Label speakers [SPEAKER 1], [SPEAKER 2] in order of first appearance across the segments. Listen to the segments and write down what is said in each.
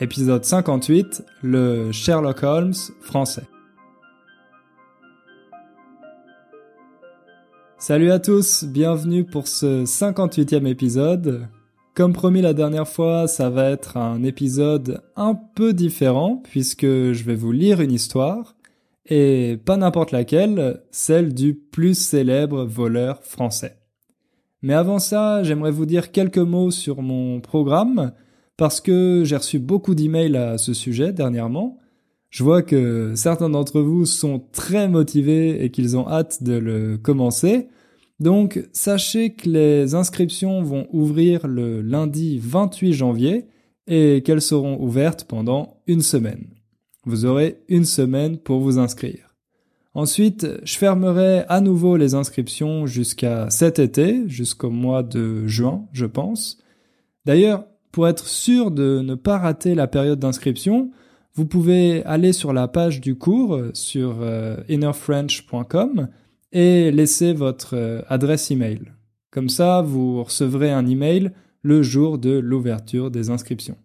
[SPEAKER 1] épisode 58, le Sherlock Holmes français. Salut à tous, bienvenue pour ce 58e épisode. Comme promis la dernière fois, ça va être un épisode un peu différent puisque je vais vous lire une histoire et pas n'importe laquelle, celle du plus célèbre voleur français. Mais avant ça, j'aimerais vous dire quelques mots sur mon programme, parce que j'ai reçu beaucoup d'emails à ce sujet dernièrement. Je vois que certains d'entre vous sont très motivés et qu'ils ont hâte de le commencer. Donc sachez que les inscriptions vont ouvrir le lundi 28 janvier et qu'elles seront ouvertes pendant une semaine. Vous aurez une semaine pour vous inscrire. Ensuite, je fermerai à nouveau les inscriptions jusqu'à cet été, jusqu'au mois de juin, je pense. D'ailleurs, pour être sûr de ne pas rater la période d'inscription, vous pouvez aller sur la page du cours sur euh, innerfrench.com et laisser votre euh, adresse email. Comme ça, vous recevrez un email le jour de l'ouverture des inscriptions.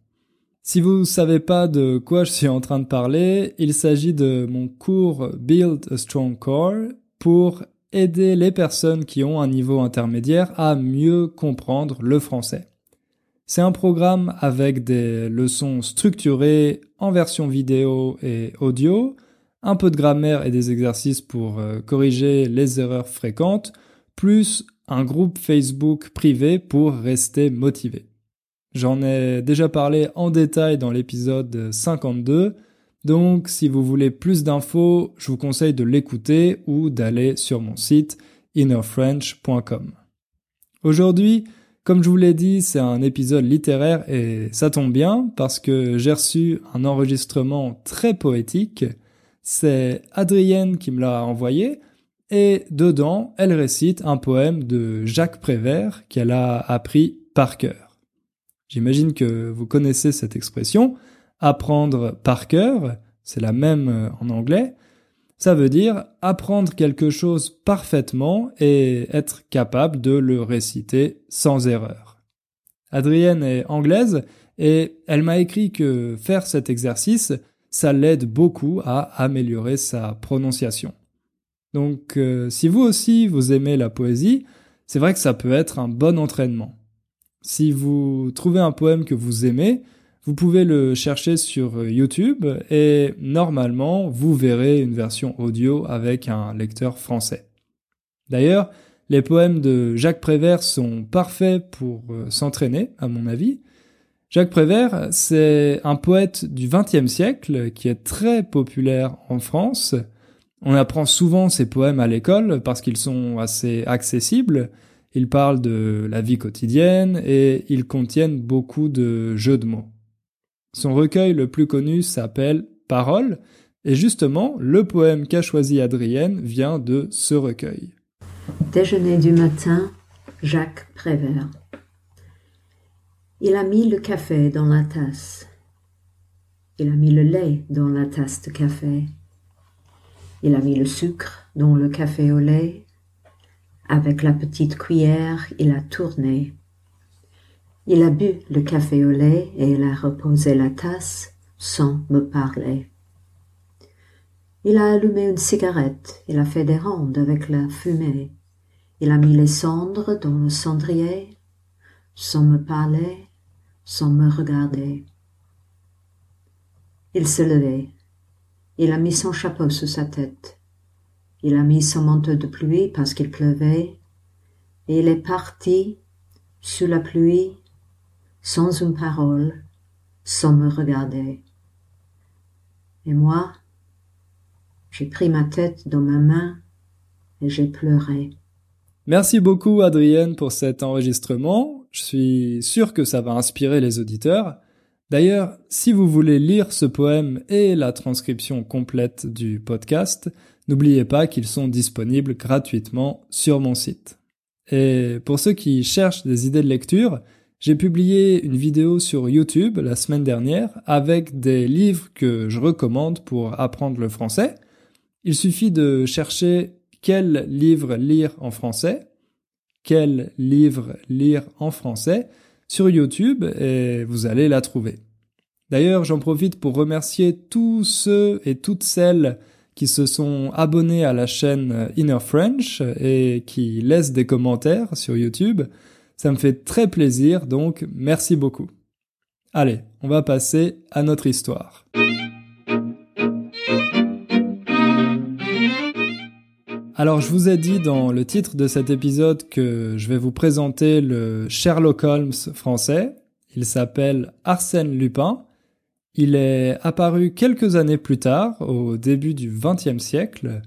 [SPEAKER 1] Si vous ne savez pas de quoi je suis en train de parler, il s'agit de mon cours Build a Strong Core pour aider les personnes qui ont un niveau intermédiaire à mieux comprendre le français. C'est un programme avec des leçons structurées en version vidéo et audio, un peu de grammaire et des exercices pour euh, corriger les erreurs fréquentes, plus un groupe Facebook privé pour rester motivé. J'en ai déjà parlé en détail dans l'épisode 52, donc si vous voulez plus d'infos, je vous conseille de l'écouter ou d'aller sur mon site innerfrench.com. Aujourd'hui, comme je vous l'ai dit, c'est un épisode littéraire et ça tombe bien parce que j'ai reçu un enregistrement très poétique. C'est Adrienne qui me l'a envoyé et dedans, elle récite un poème de Jacques Prévert qu'elle a appris par cœur. J'imagine que vous connaissez cette expression. Apprendre par cœur, c'est la même en anglais. Ça veut dire apprendre quelque chose parfaitement et être capable de le réciter sans erreur. Adrienne est anglaise et elle m'a écrit que faire cet exercice, ça l'aide beaucoup à améliorer sa prononciation. Donc euh, si vous aussi vous aimez la poésie, c'est vrai que ça peut être un bon entraînement. Si vous trouvez un poème que vous aimez, vous pouvez le chercher sur euh, YouTube et normalement vous verrez une version audio avec un lecteur français. D'ailleurs, les poèmes de Jacques Prévert sont parfaits pour euh, s'entraîner, à mon avis. Jacques Prévert, c'est un poète du XXe siècle qui est très populaire en France. On apprend souvent ses poèmes à l'école parce qu'ils sont assez accessibles ils parlent de la vie quotidienne et ils contiennent beaucoup de jeux de mots. Son recueil le plus connu s'appelle Paroles, et justement, le poème qu'a choisi Adrienne vient de ce recueil.
[SPEAKER 2] Déjeuner du matin, Jacques Prévert. Il a mis le café dans la tasse. Il a mis le lait dans la tasse de café. Il a mis le sucre dans le café au lait avec la petite cuillère, il a tourné. Il a bu le café au lait et il a reposé la tasse sans me parler. Il a allumé une cigarette, il a fait des rondes avec la fumée. Il a mis les cendres dans le cendrier, sans me parler, sans me regarder. Il se levait. Il a mis son chapeau sous sa tête. Il a mis son manteau de pluie parce qu'il pleuvait, et il est parti sous la pluie, sans une parole, sans me regarder. Et moi, j'ai pris ma tête dans ma main et j'ai pleuré.
[SPEAKER 1] Merci beaucoup Adrienne pour cet enregistrement. Je suis sûr que ça va inspirer les auditeurs. D'ailleurs, si vous voulez lire ce poème et la transcription complète du podcast, n'oubliez pas qu'ils sont disponibles gratuitement sur mon site. Et pour ceux qui cherchent des idées de lecture, j'ai publié une vidéo sur YouTube la semaine dernière avec des livres que je recommande pour apprendre le français. Il suffit de chercher quel livre lire en français, quel livre lire en français sur YouTube et vous allez la trouver. D'ailleurs, j'en profite pour remercier tous ceux et toutes celles qui se sont abonnés à la chaîne Inner French et qui laissent des commentaires sur YouTube. Ça me fait très plaisir, donc merci beaucoup. Allez, on va passer à notre histoire. Alors je vous ai dit dans le titre de cet épisode que je vais vous présenter le Sherlock Holmes français. Il s'appelle Arsène Lupin il est apparu quelques années plus tard, au début du XXe siècle.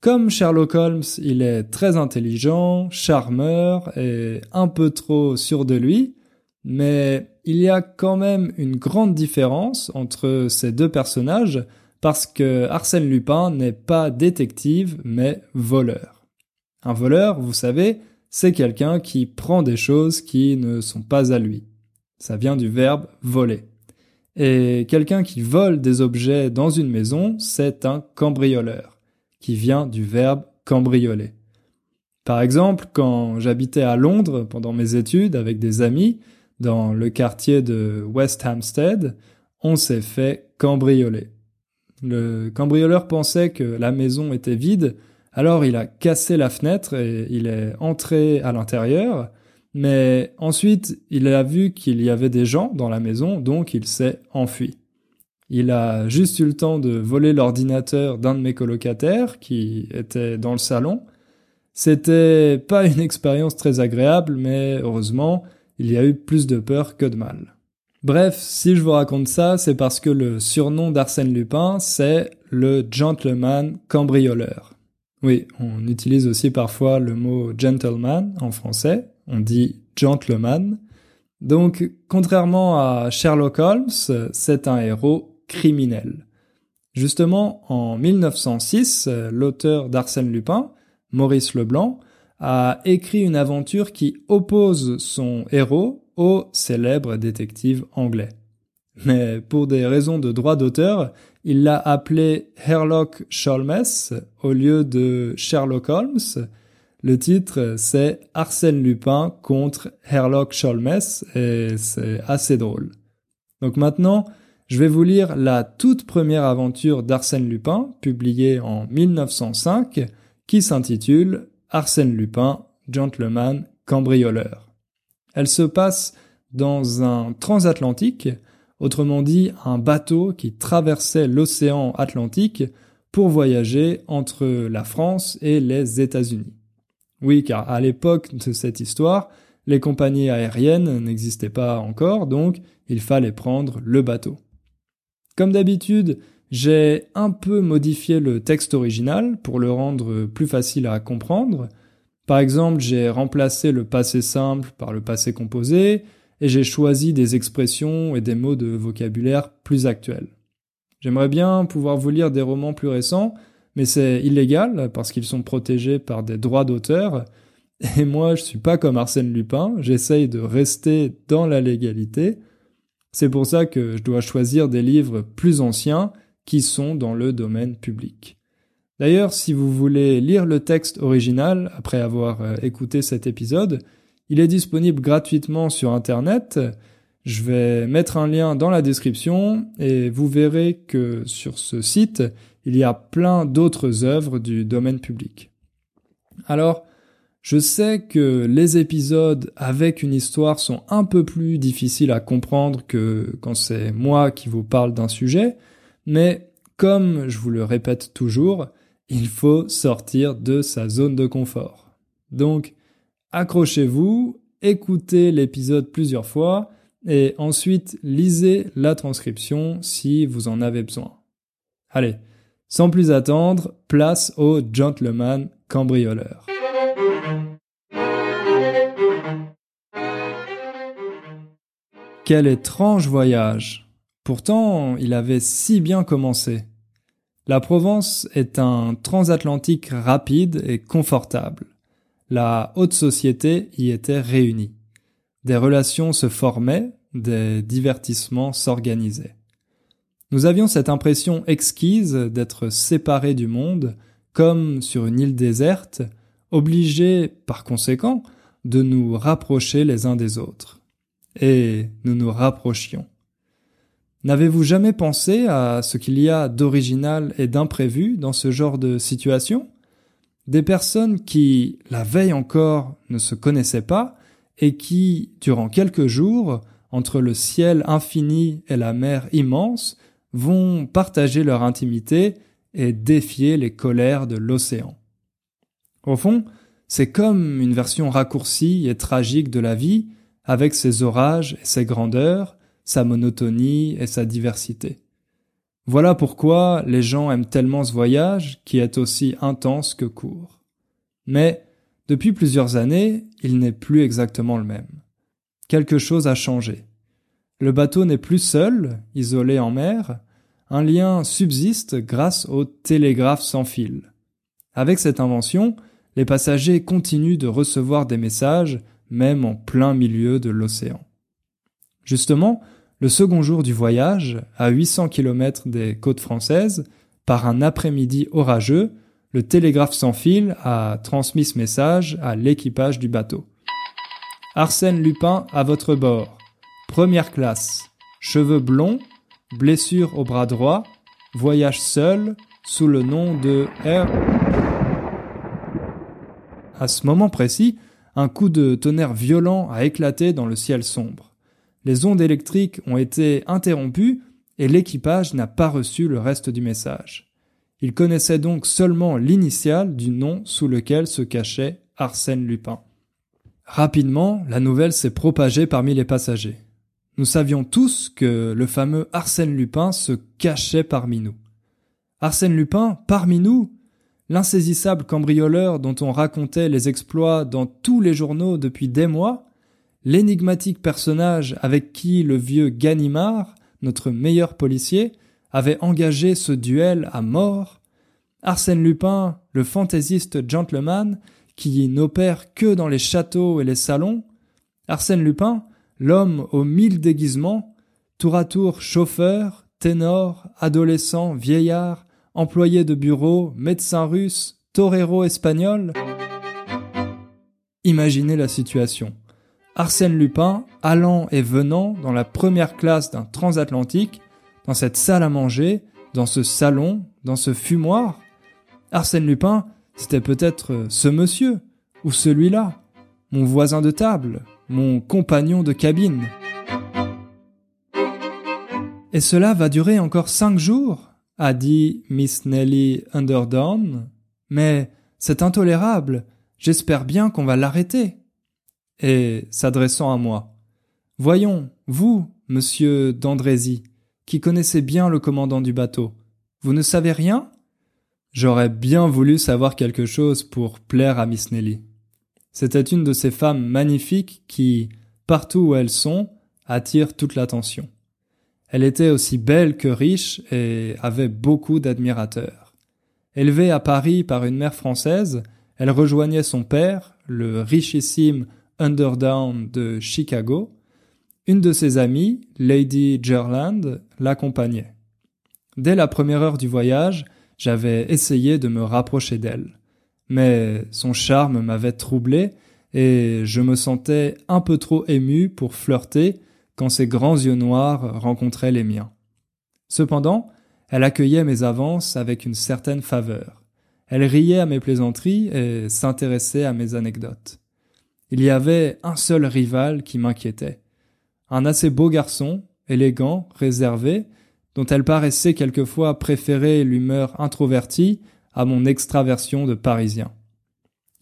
[SPEAKER 1] Comme Sherlock Holmes, il est très intelligent, charmeur et un peu trop sûr de lui, mais il y a quand même une grande différence entre ces deux personnages parce que Arsène Lupin n'est pas détective mais voleur. Un voleur, vous savez, c'est quelqu'un qui prend des choses qui ne sont pas à lui. Ça vient du verbe voler. Et quelqu'un qui vole des objets dans une maison, c'est un cambrioleur, qui vient du verbe cambrioler. Par exemple, quand j'habitais à Londres pendant mes études avec des amis, dans le quartier de West Hampstead, on s'est fait cambrioler. Le cambrioleur pensait que la maison était vide, alors il a cassé la fenêtre et il est entré à l'intérieur, mais ensuite, il a vu qu'il y avait des gens dans la maison, donc il s'est enfui. Il a juste eu le temps de voler l'ordinateur d'un de mes colocataires qui était dans le salon. C'était pas une expérience très agréable, mais heureusement, il y a eu plus de peur que de mal. Bref, si je vous raconte ça, c'est parce que le surnom d'Arsène Lupin, c'est le gentleman cambrioleur. Oui, on utilise aussi parfois le mot gentleman en français, on dit gentleman. Donc, contrairement à Sherlock Holmes, c'est un héros Justement, en 1906, l'auteur d'Arsène Lupin, Maurice Leblanc, a écrit une aventure qui oppose son héros au célèbre détective anglais. Mais pour des raisons de droit d'auteur, il l'a appelé Herlock Sholmes au lieu de Sherlock Holmes, le titre, c'est Arsène Lupin contre Herlock Sholmes et c'est assez drôle. Donc maintenant, je vais vous lire la toute première aventure d'Arsène Lupin, publiée en 1905, qui s'intitule Arsène Lupin, gentleman cambrioleur. Elle se passe dans un transatlantique, autrement dit un bateau qui traversait l'océan Atlantique pour voyager entre la France et les États-Unis. Oui, car à l'époque de cette histoire, les compagnies aériennes n'existaient pas encore, donc il fallait prendre le bateau. Comme d'habitude, j'ai un peu modifié le texte original pour le rendre plus facile à comprendre. Par exemple, j'ai remplacé le passé simple par le passé composé, et j'ai choisi des expressions et des mots de vocabulaire plus actuels. J'aimerais bien pouvoir vous lire des romans plus récents, mais c'est illégal parce qu'ils sont protégés par des droits d'auteur. Et moi, je suis pas comme Arsène Lupin, j'essaye de rester dans la légalité. C'est pour ça que je dois choisir des livres plus anciens qui sont dans le domaine public. D'ailleurs, si vous voulez lire le texte original après avoir euh, écouté cet épisode, il est disponible gratuitement sur Internet. Je vais mettre un lien dans la description et vous verrez que sur ce site, il y a plein d'autres œuvres du domaine public. Alors, je sais que les épisodes avec une histoire sont un peu plus difficiles à comprendre que quand c'est moi qui vous parle d'un sujet, mais comme je vous le répète toujours, il faut sortir de sa zone de confort. Donc, accrochez-vous, écoutez l'épisode plusieurs fois, et ensuite lisez la transcription si vous en avez besoin. Allez, sans plus attendre, place au gentleman cambrioleur. Quel étrange voyage. Pourtant, il avait si bien commencé. La Provence est un transatlantique rapide et confortable. La haute société y était réunie. Des relations se formaient, des divertissements s'organisaient. Nous avions cette impression exquise d'être séparés du monde, comme sur une île déserte, obligés, par conséquent, de nous rapprocher les uns des autres. Et nous nous rapprochions. N'avez-vous jamais pensé à ce qu'il y a d'original et d'imprévu dans ce genre de situation? Des personnes qui, la veille encore, ne se connaissaient pas et qui, durant quelques jours, entre le ciel infini et la mer immense, vont partager leur intimité et défier les colères de l'océan. Au fond, c'est comme une version raccourcie et tragique de la vie, avec ses orages et ses grandeurs, sa monotonie et sa diversité. Voilà pourquoi les gens aiment tellement ce voyage qui est aussi intense que court. Mais depuis plusieurs années, il n'est plus exactement le même. Quelque chose a changé. Le bateau n'est plus seul, isolé en mer, un lien subsiste grâce au télégraphe sans fil. Avec cette invention, les passagers continuent de recevoir des messages même en plein milieu de l'océan. Justement, le second jour du voyage, à 800 km des côtes françaises, par un après-midi orageux, le télégraphe sans fil a transmis ce message à l'équipage du bateau. Arsène Lupin à votre bord. Première classe. Cheveux blonds, blessure au bras droit, voyage seul, sous le nom de R. À ce moment précis, un coup de tonnerre violent a éclaté dans le ciel sombre. Les ondes électriques ont été interrompues et l'équipage n'a pas reçu le reste du message. Il connaissait donc seulement l'initiale du nom sous lequel se cachait Arsène Lupin. Rapidement, la nouvelle s'est propagée parmi les passagers. Nous savions tous que le fameux Arsène Lupin se cachait parmi nous. Arsène Lupin, parmi nous, l'insaisissable cambrioleur dont on racontait les exploits dans tous les journaux depuis des mois, l'énigmatique personnage avec qui le vieux Ganimard, notre meilleur policier, avait engagé ce duel à mort, Arsène Lupin, le fantaisiste gentleman qui n'opère que dans les châteaux et les salons, Arsène Lupin, l'homme aux mille déguisements, tour à tour chauffeur, ténor, adolescent, vieillard, employé de bureau, médecin russe, torero espagnol. Imaginez la situation. Arsène Lupin allant et venant dans la première classe d'un transatlantique, dans cette salle à manger, dans ce salon, dans ce fumoir. Arsène Lupin, c'était peut-être ce monsieur, ou celui-là, mon voisin de table, mon compagnon de cabine. Et cela va durer encore cinq jours a dit Miss Nelly Underdown. Mais c'est intolérable. J'espère bien qu'on va l'arrêter. Et s'adressant à moi. Voyons, vous, monsieur d'Andrézy, qui connaissez bien le commandant du bateau, vous ne savez rien? J'aurais bien voulu savoir quelque chose pour plaire à Miss Nelly. C'était une de ces femmes magnifiques qui, partout où elles sont, attirent toute l'attention. Elle était aussi belle que riche et avait beaucoup d'admirateurs. Élevée à Paris par une mère française, elle rejoignait son père, le richissime Underdown de Chicago. Une de ses amies, Lady Gerland, l'accompagnait. Dès la première heure du voyage, j'avais essayé de me rapprocher d'elle. Mais son charme m'avait troublé et je me sentais un peu trop ému pour flirter quand ses grands yeux noirs rencontraient les miens. Cependant, elle accueillait mes avances avec une certaine faveur. Elle riait à mes plaisanteries et s'intéressait à mes anecdotes. Il y avait un seul rival qui m'inquiétait. Un assez beau garçon, élégant, réservé, dont elle paraissait quelquefois préférer l'humeur introvertie à mon extraversion de parisien.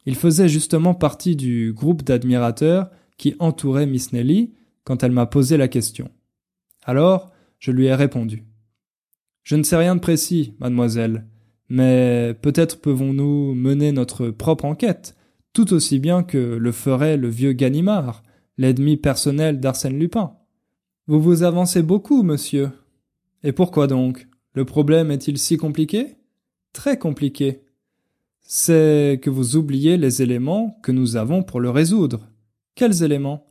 [SPEAKER 1] Il faisait justement partie du groupe d'admirateurs qui entourait Miss Nelly quand elle m'a posé la question. Alors, je lui ai répondu. Je ne sais rien de précis, mademoiselle, mais peut-être pouvons-nous mener notre propre enquête, tout aussi bien que le ferait le vieux Ganimard, l'ennemi personnel d'Arsène Lupin. Vous vous avancez beaucoup, monsieur. Et pourquoi donc? Le problème est-il si compliqué? Très compliqué. C'est que vous oubliez les éléments que nous avons pour le résoudre. Quels éléments?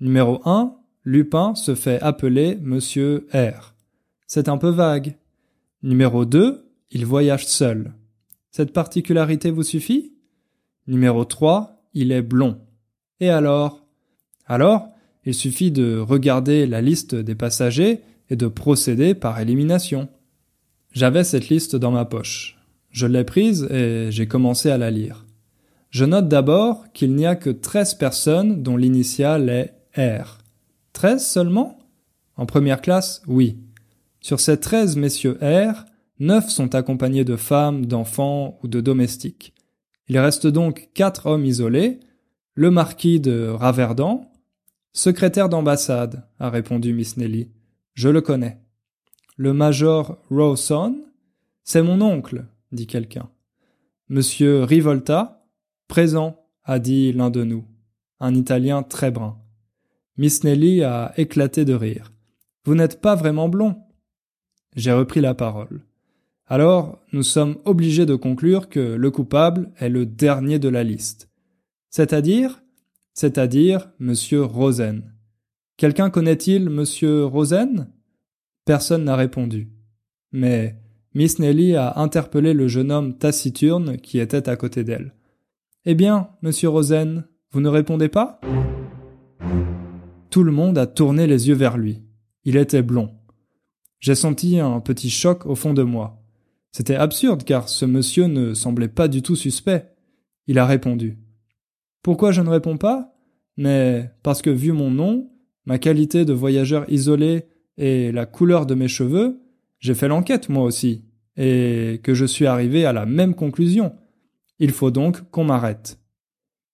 [SPEAKER 1] Numéro 1. Lupin se fait appeler Monsieur R. C'est un peu vague. Numéro 2. Il voyage seul. Cette particularité vous suffit? Numéro 3. Il est blond. Et alors? Alors, il suffit de regarder la liste des passagers et de procéder par élimination. J'avais cette liste dans ma poche. Je l'ai prise et j'ai commencé à la lire. Je note d'abord qu'il n'y a que 13 personnes dont l'initiale est R. 13 seulement? En première classe, oui. Sur ces 13 messieurs R, 9 sont accompagnés de femmes, d'enfants ou de domestiques. Il reste donc quatre hommes isolés, le marquis de Raverdan, secrétaire d'ambassade, a répondu Miss Nelly. Je le connais. Le major Rawson, c'est mon oncle, dit quelqu'un. Monsieur Rivolta, présent, a dit l'un de nous, un Italien très brun. Miss Nelly a éclaté de rire. Vous n'êtes pas vraiment blond. J'ai repris la parole. Alors, nous sommes obligés de conclure que le coupable est le dernier de la liste. C'est-à-dire? C'est-à-dire Monsieur Rosen. Quelqu'un connaît-il Monsieur Rosen? Personne n'a répondu. Mais Miss Nelly a interpellé le jeune homme taciturne qui était à côté d'elle. Eh bien, monsieur Rosen, vous ne répondez pas? Tout le monde a tourné les yeux vers lui. Il était blond. J'ai senti un petit choc au fond de moi. C'était absurde car ce monsieur ne semblait pas du tout suspect. Il a répondu. Pourquoi je ne réponds pas? Mais parce que vu mon nom, ma qualité de voyageur isolé et la couleur de mes cheveux, j'ai fait l'enquête moi aussi, et que je suis arrivé à la même conclusion. Il faut donc qu'on m'arrête.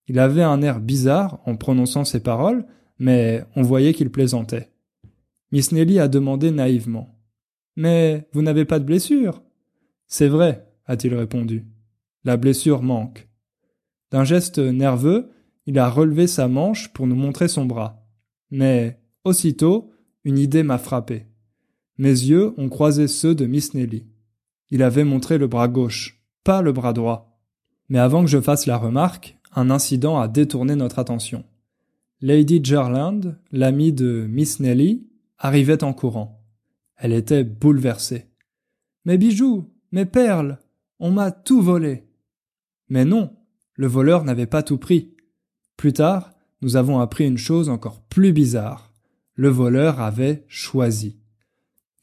[SPEAKER 1] Il avait un air bizarre en prononçant ces paroles, mais on voyait qu'il plaisantait. Miss Nelly a demandé naïvement. Mais vous n'avez pas de blessure? C'est vrai, a-t-il répondu. La blessure manque. D'un geste nerveux, il a relevé sa manche pour nous montrer son bras. Mais, aussitôt, une idée m'a frappé. Mes yeux ont croisé ceux de Miss Nelly. Il avait montré le bras gauche, pas le bras droit. Mais avant que je fasse la remarque, un incident a détourné notre attention. Lady Gerland, l'amie de Miss Nelly, arrivait en courant. Elle était bouleversée. Mes bijoux, mes perles, on m'a tout volé. Mais non, le voleur n'avait pas tout pris. Plus tard, nous avons appris une chose encore plus bizarre. Le voleur avait choisi.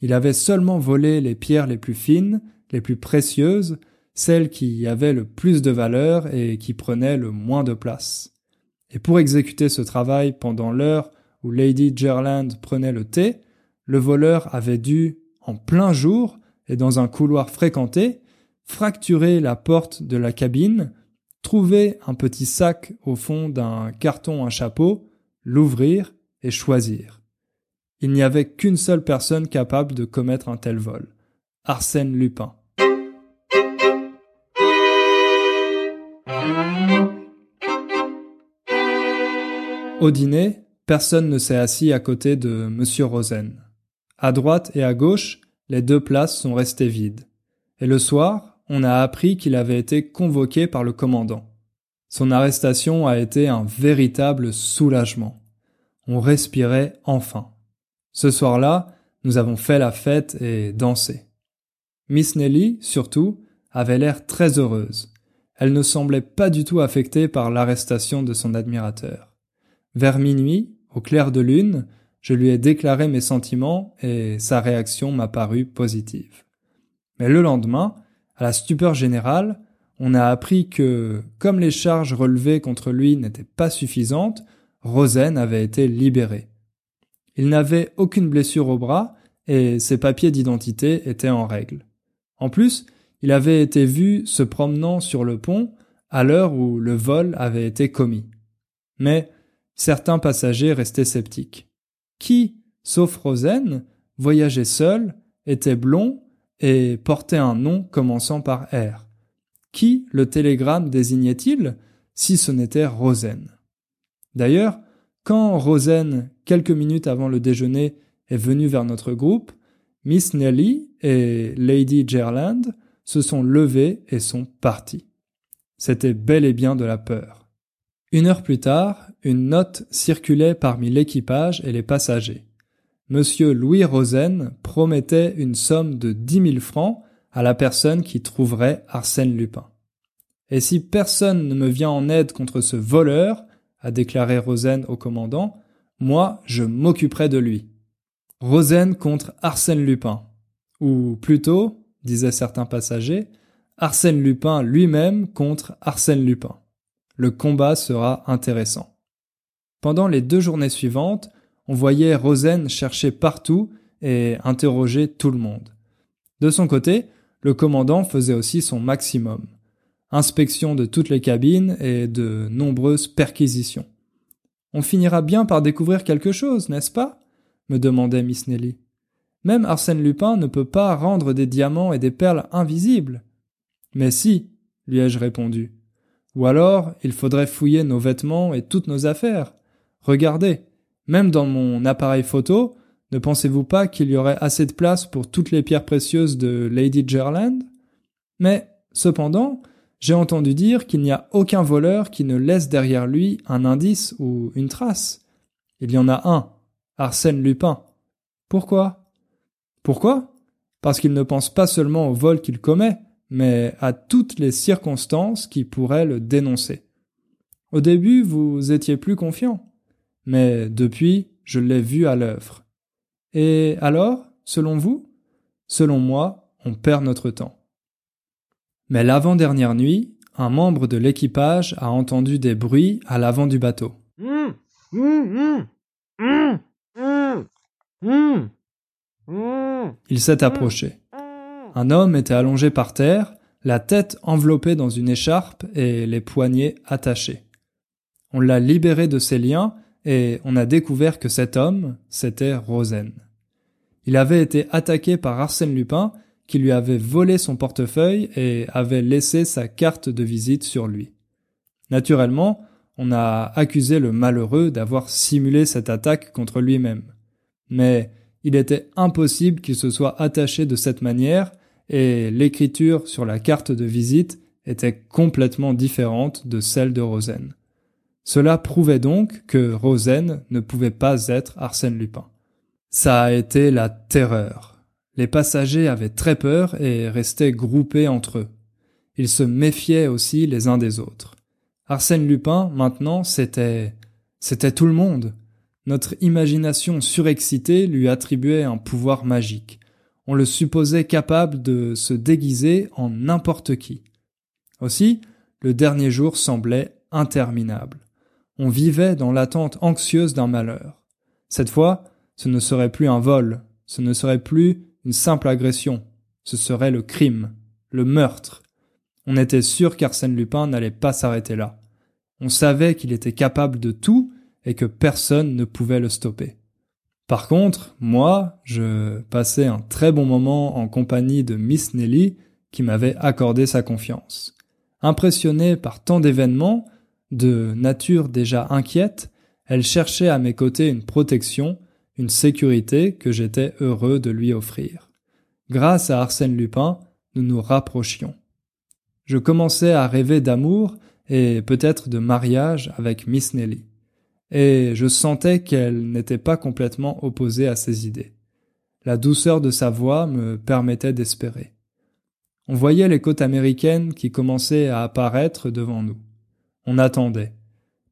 [SPEAKER 1] Il avait seulement volé les pierres les plus fines, les plus précieuses, celles qui avaient le plus de valeur et qui prenaient le moins de place. Et pour exécuter ce travail pendant l'heure où Lady Gerland prenait le thé, le voleur avait dû, en plein jour, et dans un couloir fréquenté, fracturer la porte de la cabine, trouver un petit sac au fond d'un carton à chapeau, l'ouvrir et choisir. Il n'y avait qu'une seule personne capable de commettre un tel vol. Arsène Lupin. Au dîner, personne ne s'est assis à côté de M. Rosen. À droite et à gauche, les deux places sont restées vides. Et le soir, on a appris qu'il avait été convoqué par le commandant. Son arrestation a été un véritable soulagement. On respirait enfin. Ce soir-là, nous avons fait la fête et dansé. Miss Nelly, surtout, avait l'air très heureuse. Elle ne semblait pas du tout affectée par l'arrestation de son admirateur. Vers minuit, au clair de lune, je lui ai déclaré mes sentiments et sa réaction m'a paru positive. Mais le lendemain, à la stupeur générale, on a appris que, comme les charges relevées contre lui n'étaient pas suffisantes, Rosen avait été libéré. Il n'avait aucune blessure au bras et ses papiers d'identité étaient en règle. En plus, il avait été vu se promenant sur le pont à l'heure où le vol avait été commis. Mais certains passagers restaient sceptiques qui, sauf Rosen, voyageait seul, était blond et portait un nom commençant par R? Qui le télégramme désignait-il si ce n'était Rosen? D'ailleurs, quand Rosen, quelques minutes avant le déjeuner, est venu vers notre groupe, Miss Nelly et Lady Gerland se sont levés et sont partis. C'était bel et bien de la peur. Une heure plus tard, une note circulait parmi l'équipage et les passagers. Monsieur Louis Rosen promettait une somme de dix mille francs à la personne qui trouverait Arsène Lupin. Et si personne ne me vient en aide contre ce voleur, a déclaré Rosen au commandant, moi je m'occuperai de lui. Rosen contre Arsène Lupin. Ou plutôt, disaient certains passagers, Arsène Lupin lui-même contre Arsène Lupin. Le combat sera intéressant. Pendant les deux journées suivantes, on voyait Rosen chercher partout et interroger tout le monde. De son côté, le commandant faisait aussi son maximum. Inspection de toutes les cabines et de nombreuses perquisitions. On finira bien par découvrir quelque chose, n'est-ce pas? me demandait Miss Nelly. Même Arsène Lupin ne peut pas rendre des diamants et des perles invisibles. Mais si, lui ai-je répondu. Ou alors, il faudrait fouiller nos vêtements et toutes nos affaires. Regardez, même dans mon appareil photo, ne pensez-vous pas qu'il y aurait assez de place pour toutes les pierres précieuses de Lady Gerland? Mais, cependant, j'ai entendu dire qu'il n'y a aucun voleur qui ne laisse derrière lui un indice ou une trace. Il y en a un, Arsène Lupin. Pourquoi? Pourquoi? Parce qu'il ne pense pas seulement au vol qu'il commet, mais à toutes les circonstances qui pourraient le dénoncer. Au début, vous étiez plus confiant, mais depuis, je l'ai vu à l'œuvre. Et alors, selon vous? Selon moi, on perd notre temps. Mais l'avant-dernière nuit, un membre de l'équipage a entendu des bruits à l'avant du bateau. Il s'est approché. Un homme était allongé par terre, la tête enveloppée dans une écharpe et les poignets attachés. On l'a libéré de ses liens et on a découvert que cet homme, c'était Rosen. Il avait été attaqué par Arsène Lupin, qui lui avait volé son portefeuille et avait laissé sa carte de visite sur lui. Naturellement, on a accusé le malheureux d'avoir simulé cette attaque contre lui-même. Mais il était impossible qu'il se soit attaché de cette manière et l'écriture sur la carte de visite était complètement différente de celle de Rosen. Cela prouvait donc que Rosen ne pouvait pas être Arsène Lupin. Ça a été la terreur. Les passagers avaient très peur et restaient groupés entre eux. Ils se méfiaient aussi les uns des autres. Arsène Lupin, maintenant, c'était, c'était tout le monde. Notre imagination surexcitée lui attribuait un pouvoir magique. On le supposait capable de se déguiser en n'importe qui. Aussi, le dernier jour semblait interminable on vivait dans l'attente anxieuse d'un malheur. Cette fois, ce ne serait plus un vol, ce ne serait plus une simple agression, ce serait le crime, le meurtre. On était sûr qu'Arsène Lupin n'allait pas s'arrêter là. On savait qu'il était capable de tout et que personne ne pouvait le stopper. Par contre, moi, je passais un très bon moment en compagnie de Miss Nelly qui m'avait accordé sa confiance. Impressionné par tant d'événements, de nature déjà inquiète, elle cherchait à mes côtés une protection, une sécurité que j'étais heureux de lui offrir. Grâce à Arsène Lupin, nous nous rapprochions. Je commençais à rêver d'amour et peut-être de mariage avec Miss Nelly. Et je sentais qu'elle n'était pas complètement opposée à ces idées. La douceur de sa voix me permettait d'espérer. On voyait les côtes américaines qui commençaient à apparaître devant nous. On attendait.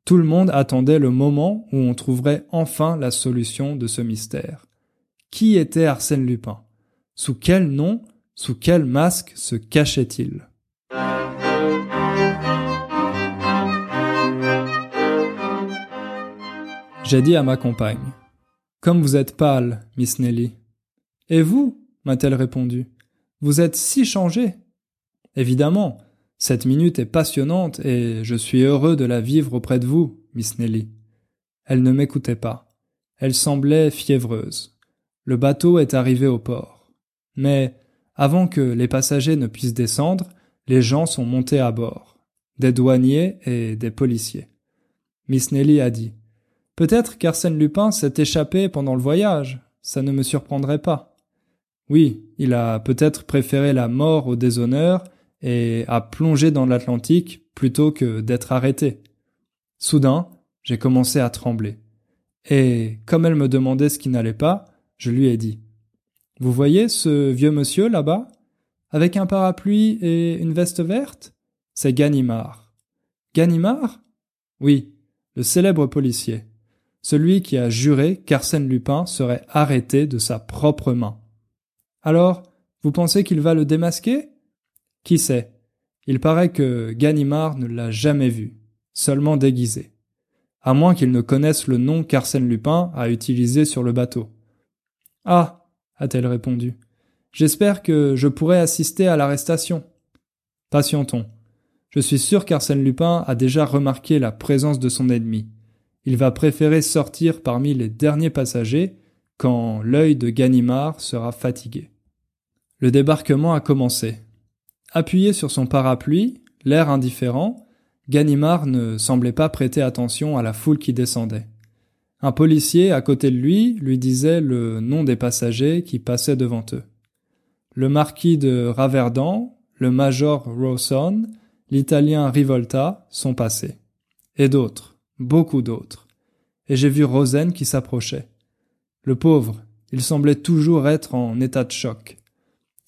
[SPEAKER 1] Tout le monde attendait le moment où on trouverait enfin la solution de ce mystère. Qui était Arsène Lupin? Sous quel nom, sous quel masque se cachait-il? J'ai dit à ma compagne. Comme vous êtes pâle, Miss Nelly. Et vous m'a-t-elle répondu. Vous êtes si changée. Évidemment, cette minute est passionnante et je suis heureux de la vivre auprès de vous, Miss Nelly. Elle ne m'écoutait pas. Elle semblait fiévreuse. Le bateau est arrivé au port. Mais, avant que les passagers ne puissent descendre, les gens sont montés à bord. Des douaniers et des policiers. Miss Nelly a dit. Peut-être qu'Arsène Lupin s'est échappé pendant le voyage. Ça ne me surprendrait pas. Oui, il a peut-être préféré la mort au déshonneur et à plonger dans l'Atlantique plutôt que d'être arrêté. Soudain, j'ai commencé à trembler. Et comme elle me demandait ce qui n'allait pas, je lui ai dit Vous voyez ce vieux monsieur là-bas Avec un parapluie et une veste verte? C'est Ganimard. Ganimard? Oui, le célèbre policier. Celui qui a juré qu'Arsène Lupin serait arrêté de sa propre main. Alors, vous pensez qu'il va le démasquer? Qui sait? Il paraît que Ganimard ne l'a jamais vu, seulement déguisé. À moins qu'il ne connaisse le nom qu'Arsène Lupin a utilisé sur le bateau. Ah a-t-elle répondu. J'espère que je pourrai assister à l'arrestation. Patientons. Je suis sûr qu'Arsène Lupin a déjà remarqué la présence de son ennemi. Il va préférer sortir parmi les derniers passagers quand l'œil de Ganimard sera fatigué. Le débarquement a commencé. Appuyé sur son parapluie, l'air indifférent, Ganimard ne semblait pas prêter attention à la foule qui descendait. Un policier à côté de lui lui disait le nom des passagers qui passaient devant eux. Le marquis de Raverdan, le major Rawson, l'italien Rivolta sont passés. Et d'autres, beaucoup d'autres. Et j'ai vu Rosen qui s'approchait. Le pauvre, il semblait toujours être en état de choc.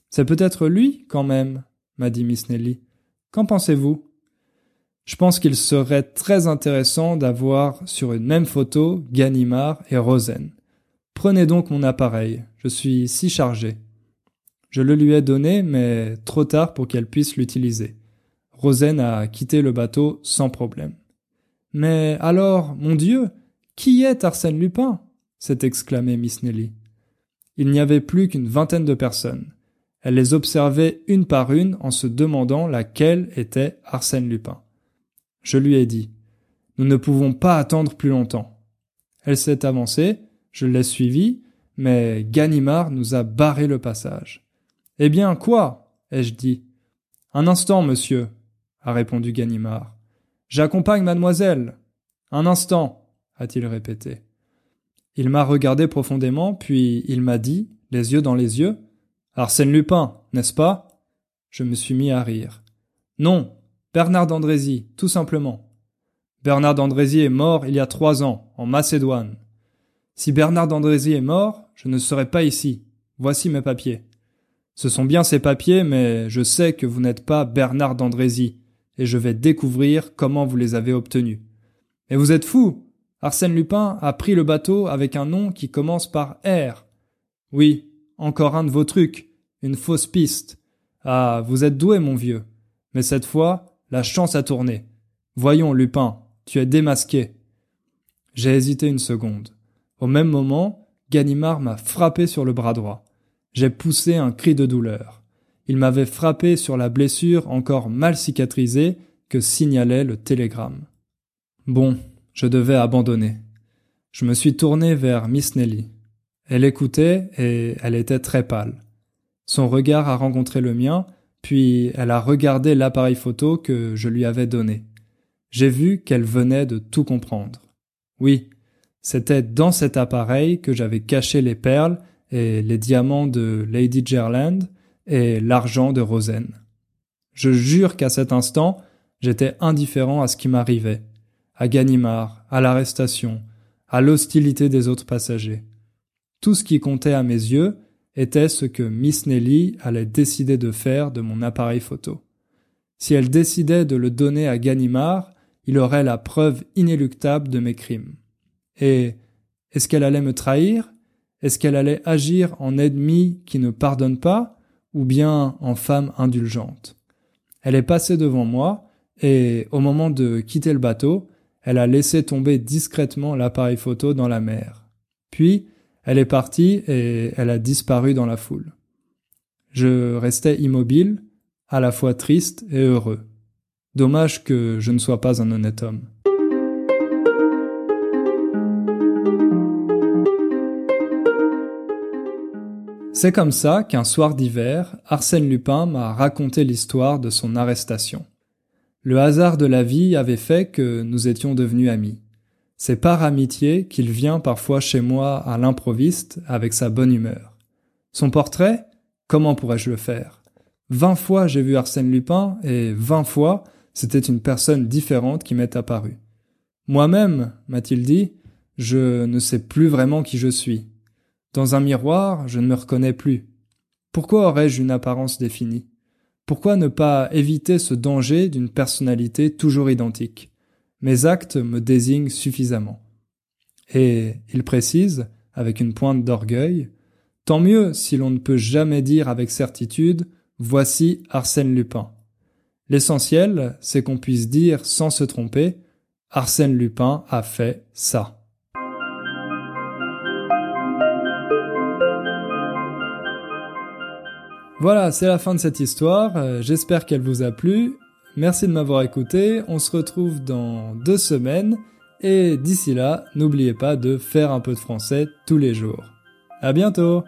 [SPEAKER 1] C'est peut-être lui, quand même, m'a dit Miss Nelly. Qu'en pensez-vous? Je pense qu'il serait très intéressant d'avoir sur une même photo Ganimard et Rosen. Prenez donc mon appareil, je suis si chargé. Je le lui ai donné, mais trop tard pour qu'elle puisse l'utiliser. Rosen a quitté le bateau sans problème. Mais alors, mon Dieu, qui est Arsène Lupin? s'est exclamé Miss Nelly. Il n'y avait plus qu'une vingtaine de personnes. Elle les observait une par une en se demandant laquelle était Arsène Lupin. Je lui ai dit. Nous ne pouvons pas attendre plus longtemps. Elle s'est avancée, je l'ai suivie, mais Ganimard nous a barré le passage. Eh bien, quoi? ai-je dit. Un instant, monsieur, a répondu Ganimard. J'accompagne mademoiselle. Un instant, a-t-il répété. Il m'a regardé profondément, puis il m'a dit, les yeux dans les yeux, Arsène Lupin, n'est-ce pas? Je me suis mis à rire. Non, Bernard d'Andrézy, tout simplement. Bernard d'Andrézy est mort il y a trois ans, en Macédoine. Si Bernard d'Andrézy est mort, je ne serai pas ici. Voici mes papiers. Ce sont bien ces papiers, mais je sais que vous n'êtes pas Bernard d'Andrézy, et je vais découvrir comment vous les avez obtenus. Mais vous êtes fou Arsène Lupin a pris le bateau avec un nom qui commence par R. Oui, encore un de vos trucs, une fausse piste. Ah, vous êtes doué, mon vieux. Mais cette fois, la chance a tourné. Voyons, Lupin, tu es démasqué. J'ai hésité une seconde. Au même moment, Ganimard m'a frappé sur le bras droit. J'ai poussé un cri de douleur. Il m'avait frappé sur la blessure encore mal cicatrisée que signalait le télégramme. Bon, je devais abandonner. Je me suis tourné vers Miss Nelly. Elle écoutait et elle était très pâle. Son regard a rencontré le mien, puis elle a regardé l'appareil photo que je lui avais donné. J'ai vu qu'elle venait de tout comprendre. Oui, c'était dans cet appareil que j'avais caché les perles et les diamants de Lady Gerland et l'argent de Rosen. Je jure qu'à cet instant, j'étais indifférent à ce qui m'arrivait, à Ganimard, à l'arrestation, à l'hostilité des autres passagers. Tout ce qui comptait à mes yeux était ce que Miss Nelly allait décider de faire de mon appareil photo. Si elle décidait de le donner à Ganimard, il aurait la preuve inéluctable de mes crimes. Et est-ce qu'elle allait me trahir? Est-ce qu'elle allait agir en ennemi qui ne pardonne pas? Ou bien en femme indulgente Elle est passée devant moi et au moment de quitter le bateau, elle a laissé tomber discrètement l'appareil photo dans la mer. Puis, elle est partie et elle a disparu dans la foule. Je restais immobile, à la fois triste et heureux. Dommage que je ne sois pas un honnête homme. C'est comme ça qu'un soir d'hiver, Arsène Lupin m'a raconté l'histoire de son arrestation. Le hasard de la vie avait fait que nous étions devenus amis. C'est par amitié qu'il vient parfois chez moi à l'improviste avec sa bonne humeur. Son portrait Comment pourrais-je le faire? Vingt fois j'ai vu Arsène Lupin et vingt fois c'était une personne différente qui m'est apparue. Moi-même, m'a-t-il dit, je ne sais plus vraiment qui je suis. Dans un miroir, je ne me reconnais plus. Pourquoi aurais-je une apparence définie? Pourquoi ne pas éviter ce danger d'une personnalité toujours identique? Mes actes me désignent suffisamment. Et il précise, avec une pointe d'orgueil, Tant mieux si l'on ne peut jamais dire avec certitude Voici Arsène Lupin. L'essentiel, c'est qu'on puisse dire sans se tromper Arsène Lupin a fait ça. Voilà, c'est la fin de cette histoire. Euh, j'espère qu'elle vous a plu. Merci de m'avoir écouté. On se retrouve dans deux semaines. Et d'ici là, n'oubliez pas de faire un peu de français tous les jours. À bientôt!